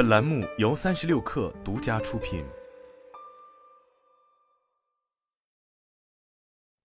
本栏目由三十六氪独家出品。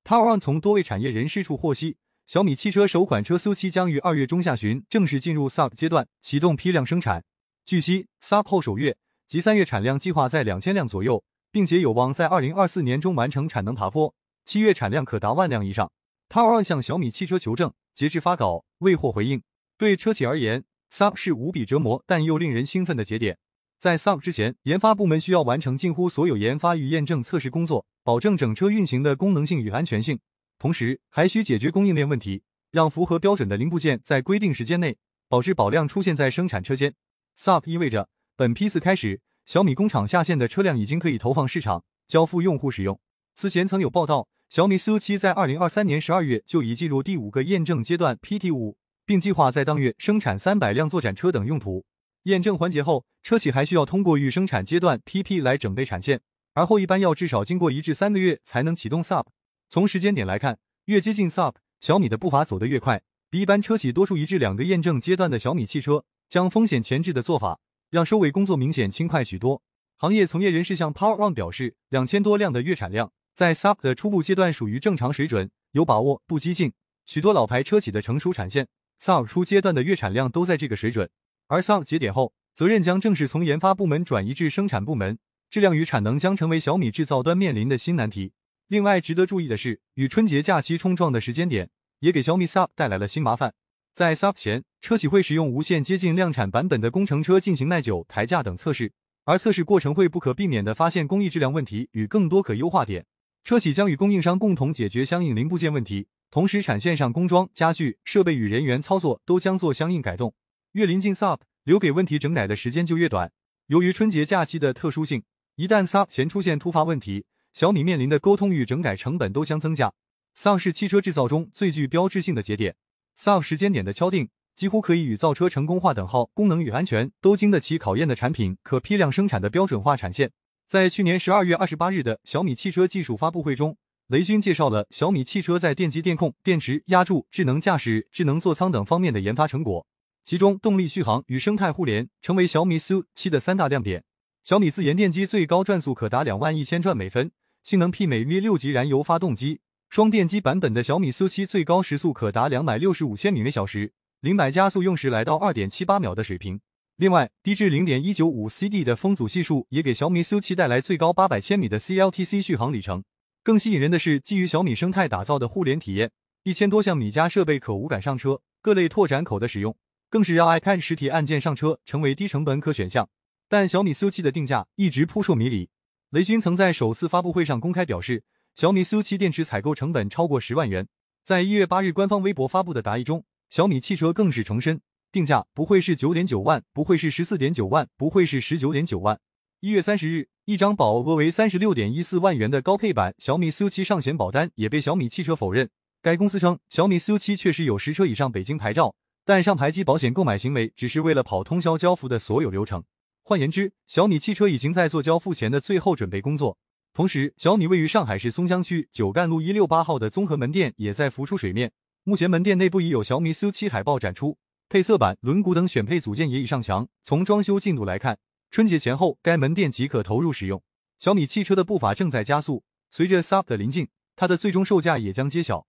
Power On 从多位产业人士处获悉，小米汽车首款车 SU7 将于二月中下旬正式进入 Sub 阶段，启动批量生产。据悉，Sub 后首月及三月产量计划在两千辆左右，并且有望在二零二四年中完成产能爬坡，七月产量可达万辆以上。Power On 向小米汽车求证，截至发稿未获回应。对车企而言，Sub 是无比折磨但又令人兴奋的节点。在 Sub 之前，研发部门需要完成近乎所有研发与验证测试工作，保证整车运行的功能性与安全性。同时，还需解决供应链问题，让符合标准的零部件在规定时间内保质保量出现在生产车间。Sub 意味着本批次开始，小米工厂下线的车辆已经可以投放市场，交付用户使用。此前曾有报道，小米 SU7 在二零二三年十二月就已进入第五个验证阶段 PT 五。并计划在当月生产三百辆作展车等用途。验证环节后，车企还需要通过预生产阶段 PP 来整备产线，而后一般要至少经过一至三个月才能启动 Sub。从时间点来看，越接近 Sub，小米的步伐走得越快，比一般车企多出一至两个验证阶段的小米汽车，将风险前置的做法，让收尾工作明显轻快许多。行业从业人士向 Power On 表示，两千多辆的月产量，在 Sub 的初步阶段属于正常水准，有把握，不激进。许多老牌车企的成熟产线。Sub 初阶段的月产量都在这个水准，而 Sub 节点后，责任将正式从研发部门转移至生产部门，质量与产能将成为小米制造端面临的新难题。另外，值得注意的是，与春节假期冲撞的时间点，也给小米 Sub 带来了新麻烦。在 Sub 前，车企会使用无限接近量产版本的工程车进行耐久、抬价等测试，而测试过程会不可避免地发现工艺质量问题与更多可优化点。车企将与供应商共同解决相应零部件问题。同时，产线上工装、家具、设备与人员操作都将做相应改动。越临近 Sub，留给问题整改的时间就越短。由于春节假期的特殊性，一旦 Sub 前出现突发问题，小米面临的沟通与整改成本都将增加。Sub 是汽车制造中最具标志性的节点，Sub 时间点的敲定，几乎可以与造车成功化等号功能与安全都经得起考验的产品可批量生产的标准化产线。在去年十二月二十八日的小米汽车技术发布会中。雷军介绍了小米汽车在电机电控、电池、压铸、智能驾驶、智能座舱等方面的研发成果，其中动力续航与生态互联成为小米 SU7 的三大亮点。小米自研电机最高转速可达两万一千转每分，性能媲美 V 六级燃油发动机。双电机版本的小米 SU7 最高时速可达两百六十五千米每小时，零百加速用时来到二点七八秒的水平。另外，低至零点一九五 CD 的风阻系数也给小米 SU7 带来最高八百千米的 CLTC 续航里程。更吸引人的是，基于小米生态打造的互联体验，一千多项米家设备可无感上车，各类拓展口的使用，更是让 iPad 实体按键上车成为低成本可选项。但小米 SU7 的定价一直扑朔迷离。雷军曾在首次发布会上公开表示，小米 SU7 电池采购成本超过十万元。在一月八日官方微博发布的答疑中，小米汽车更是重申，定价不会是九点九万，不会是十四点九万，不会是十九点九万。一月三十日，一张保额为三十六点一四万元的高配版小米 SU7 上险保单也被小米汽车否认。该公司称，小米 SU7 确实有十车以上北京牌照，但上牌及保险购买行为只是为了跑通宵交付的所有流程。换言之，小米汽车已经在做交付前的最后准备工作。同时，小米位于上海市松江区九干路一六八号的综合门店也在浮出水面。目前，门店内部已有小米 SU7 海报展出，配色板、轮毂等选配组件也已上墙。从装修进度来看，春节前后，该门店即可投入使用。小米汽车的步伐正在加速，随着 Sub 的临近，它的最终售价也将揭晓。